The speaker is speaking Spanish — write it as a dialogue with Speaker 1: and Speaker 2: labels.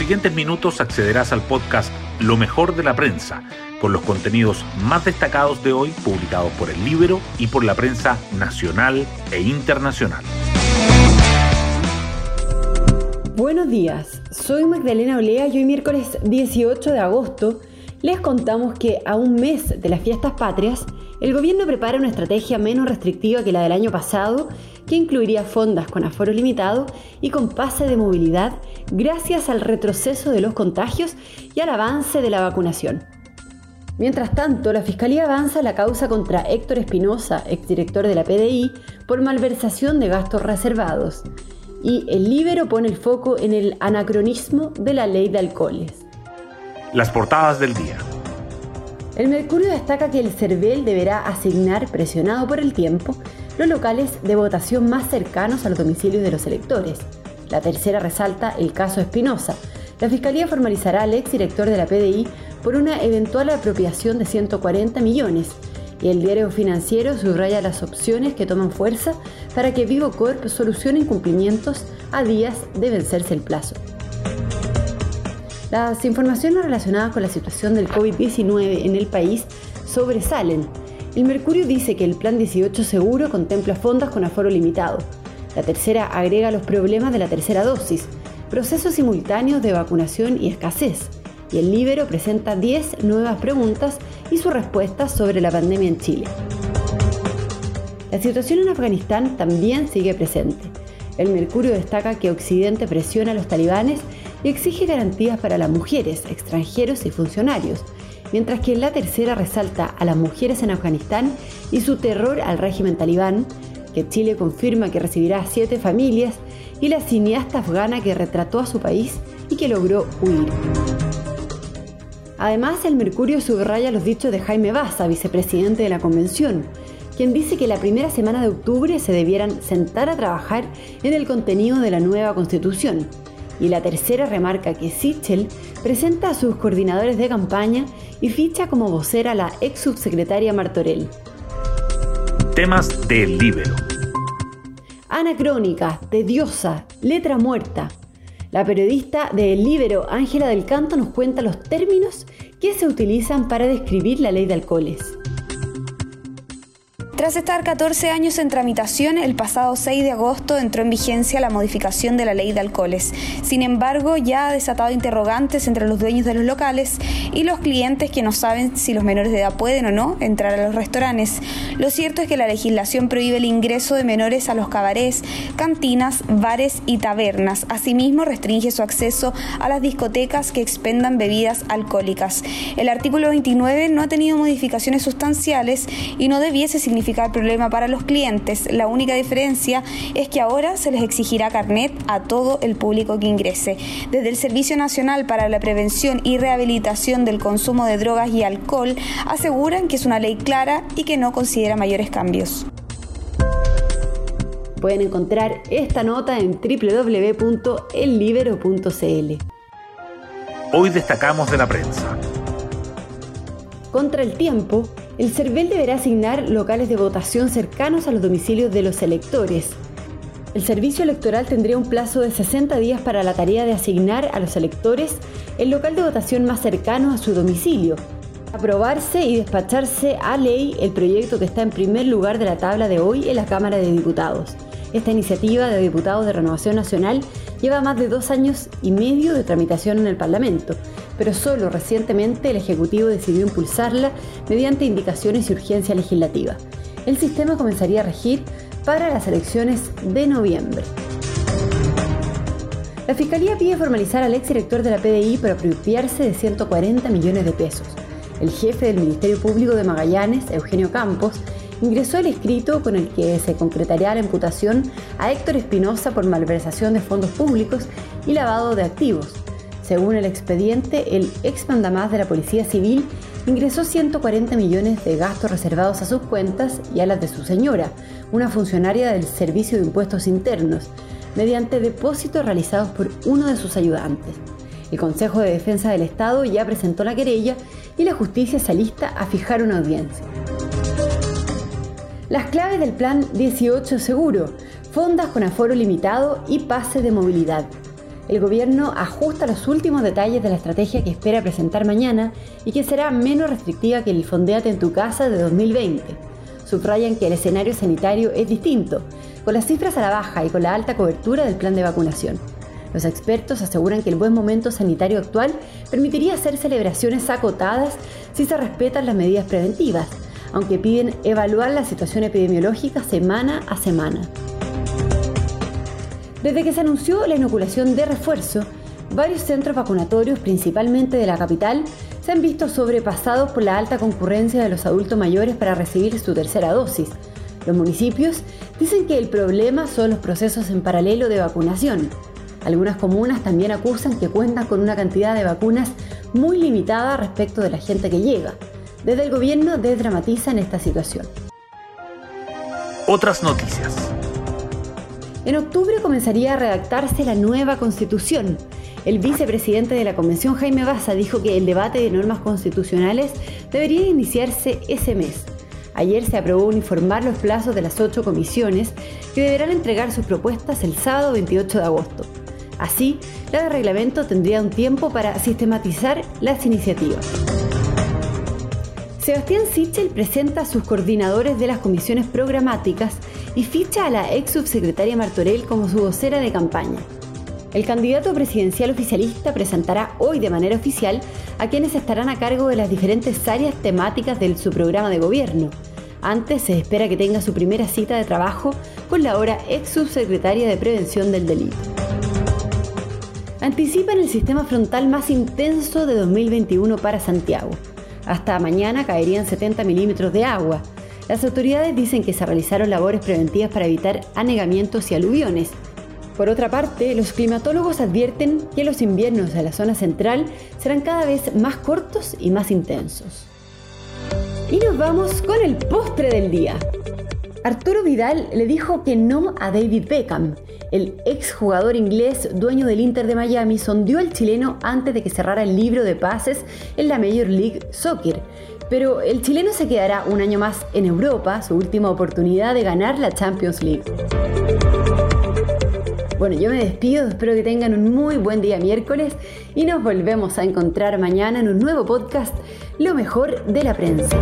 Speaker 1: siguientes minutos accederás al podcast Lo mejor de la prensa, con los contenidos más destacados de hoy publicados por el Libro y por la prensa nacional e internacional.
Speaker 2: Buenos días, soy Magdalena Olea y hoy miércoles 18 de agosto les contamos que a un mes de las fiestas patrias, el gobierno prepara una estrategia menos restrictiva que la del año pasado, que incluiría fondas con aforo limitado y con pase de movilidad gracias al retroceso de los contagios y al avance de la vacunación. Mientras tanto, la Fiscalía avanza la causa contra Héctor Espinosa, exdirector de la PDI, por malversación de gastos reservados. Y el Libero pone el foco en el anacronismo de la ley de alcoholes.
Speaker 1: Las portadas del día.
Speaker 2: El Mercurio destaca que el CERVEL deberá asignar, presionado por el tiempo, los locales de votación más cercanos a los domicilios de los electores. La tercera resalta el caso Espinosa. La Fiscalía formalizará al exdirector de la PDI por una eventual apropiación de 140 millones. Y el diario financiero subraya las opciones que toman fuerza para que Vivo Corp solucione incumplimientos a días de vencerse el plazo. Las informaciones relacionadas con la situación del COVID-19 en el país sobresalen. El Mercurio dice que el Plan 18 Seguro contempla fondos con aforo limitado. La tercera agrega los problemas de la tercera dosis, procesos simultáneos de vacunación y escasez. Y el Libero presenta 10 nuevas preguntas y sus respuestas sobre la pandemia en Chile. La situación en Afganistán también sigue presente. El Mercurio destaca que Occidente presiona a los talibanes y exige garantías para las mujeres, extranjeros y funcionarios, mientras que en la tercera resalta a las mujeres en Afganistán y su terror al régimen talibán, que Chile confirma que recibirá siete familias, y la cineasta afgana que retrató a su país y que logró huir. Además, el Mercurio subraya los dichos de Jaime Baza, vicepresidente de la convención, quien dice que la primera semana de octubre se debieran sentar a trabajar en el contenido de la nueva constitución, y la tercera remarca que Sichel presenta a sus coordinadores de campaña y ficha como vocera a la ex subsecretaria Martorell.
Speaker 1: Temas del libro.
Speaker 2: Anacrónica, tediosa, letra muerta. La periodista de El Libero, Ángela del Canto, nos cuenta los términos que se utilizan para describir la ley de alcoholes.
Speaker 3: Tras estar 14 años en tramitación, el pasado 6 de agosto entró en vigencia la modificación de la ley de alcoholes. Sin embargo, ya ha desatado interrogantes entre los dueños de los locales y los clientes que no saben si los menores de edad pueden o no entrar a los restaurantes. Lo cierto es que la legislación prohíbe el ingreso de menores a los cabarets, cantinas, bares y tabernas. Asimismo, restringe su acceso a las discotecas que expendan bebidas alcohólicas. El artículo 29 no ha tenido modificaciones sustanciales y no debiese significar problema para los clientes. La única diferencia es que ahora se les exigirá carnet a todo el público que ingrese. Desde el Servicio Nacional para la Prevención y Rehabilitación del Consumo de Drogas y Alcohol aseguran que es una ley clara y que no considera mayores cambios.
Speaker 2: Pueden encontrar esta nota en www.ellibero.cl.
Speaker 1: Hoy destacamos de la prensa.
Speaker 2: Contra el tiempo, el CERVEL deberá asignar locales de votación cercanos a los domicilios de los electores. El servicio electoral tendría un plazo de 60 días para la tarea de asignar a los electores el local de votación más cercano a su domicilio. Aprobarse y despacharse a ley el proyecto que está en primer lugar de la tabla de hoy en la Cámara de Diputados. Esta iniciativa de diputados de Renovación Nacional lleva más de dos años y medio de tramitación en el Parlamento, pero solo recientemente el Ejecutivo decidió impulsarla mediante indicaciones y urgencia legislativa. El sistema comenzaría a regir para las elecciones de noviembre. La Fiscalía pide formalizar al exdirector de la PDI por apropiarse de 140 millones de pesos. El jefe del Ministerio Público de Magallanes, Eugenio Campos, ingresó el escrito con el que se concretaría la imputación a Héctor Espinosa por malversación de fondos públicos y lavado de activos. Según el expediente, el ex mandamás de la Policía Civil ingresó 140 millones de gastos reservados a sus cuentas y a las de su señora, una funcionaria del Servicio de Impuestos Internos, mediante depósitos realizados por uno de sus ayudantes. El Consejo de Defensa del Estado ya presentó la querella y la justicia se alista a fijar una audiencia. Las claves del plan 18 Seguro, fondas con aforo limitado y pase de movilidad. el gobierno ajusta los últimos detalles de la estrategia que espera presentar mañana y que será menos restrictiva que el Fondeate en tu casa de 2020. Subrayan que el escenario sanitario es distinto, con las cifras a la baja y con la alta cobertura del plan de vacunación. Los expertos aseguran que el buen momento sanitario actual permitiría hacer celebraciones acotadas si se respetan las medidas preventivas, aunque piden evaluar la situación epidemiológica semana a semana. Desde que se anunció la inoculación de refuerzo, varios centros vacunatorios, principalmente de la capital, se han visto sobrepasados por la alta concurrencia de los adultos mayores para recibir su tercera dosis. Los municipios dicen que el problema son los procesos en paralelo de vacunación. Algunas comunas también acusan que cuentan con una cantidad de vacunas muy limitada respecto de la gente que llega. Desde el gobierno desdramatizan esta situación.
Speaker 1: Otras noticias.
Speaker 2: En octubre comenzaría a redactarse la nueva constitución. El vicepresidente de la Convención, Jaime Baza, dijo que el debate de normas constitucionales debería iniciarse ese mes. Ayer se aprobó uniformar los plazos de las ocho comisiones que deberán entregar sus propuestas el sábado 28 de agosto. Así, la de reglamento tendría un tiempo para sistematizar las iniciativas. Sebastián Sichel presenta a sus coordinadores de las comisiones programáticas y ficha a la ex subsecretaria Martorell como su vocera de campaña. El candidato presidencial oficialista presentará hoy de manera oficial a quienes estarán a cargo de las diferentes áreas temáticas de su programa de gobierno. Antes se espera que tenga su primera cita de trabajo con la ahora ex subsecretaria de Prevención del Delito. Anticipan el sistema frontal más intenso de 2021 para Santiago. Hasta mañana caerían 70 milímetros de agua, las autoridades dicen que se realizaron labores preventivas para evitar anegamientos y aluviones. Por otra parte, los climatólogos advierten que los inviernos de la zona central serán cada vez más cortos y más intensos. Y nos vamos con el postre del día. Arturo Vidal le dijo que no a David Beckham. El exjugador inglés, dueño del Inter de Miami, sondeó al chileno antes de que cerrara el libro de pases en la Major League Soccer. Pero el chileno se quedará un año más en Europa, su última oportunidad de ganar la Champions League. Bueno, yo me despido, espero que tengan un muy buen día miércoles y nos volvemos a encontrar mañana en un nuevo podcast, Lo mejor de la prensa.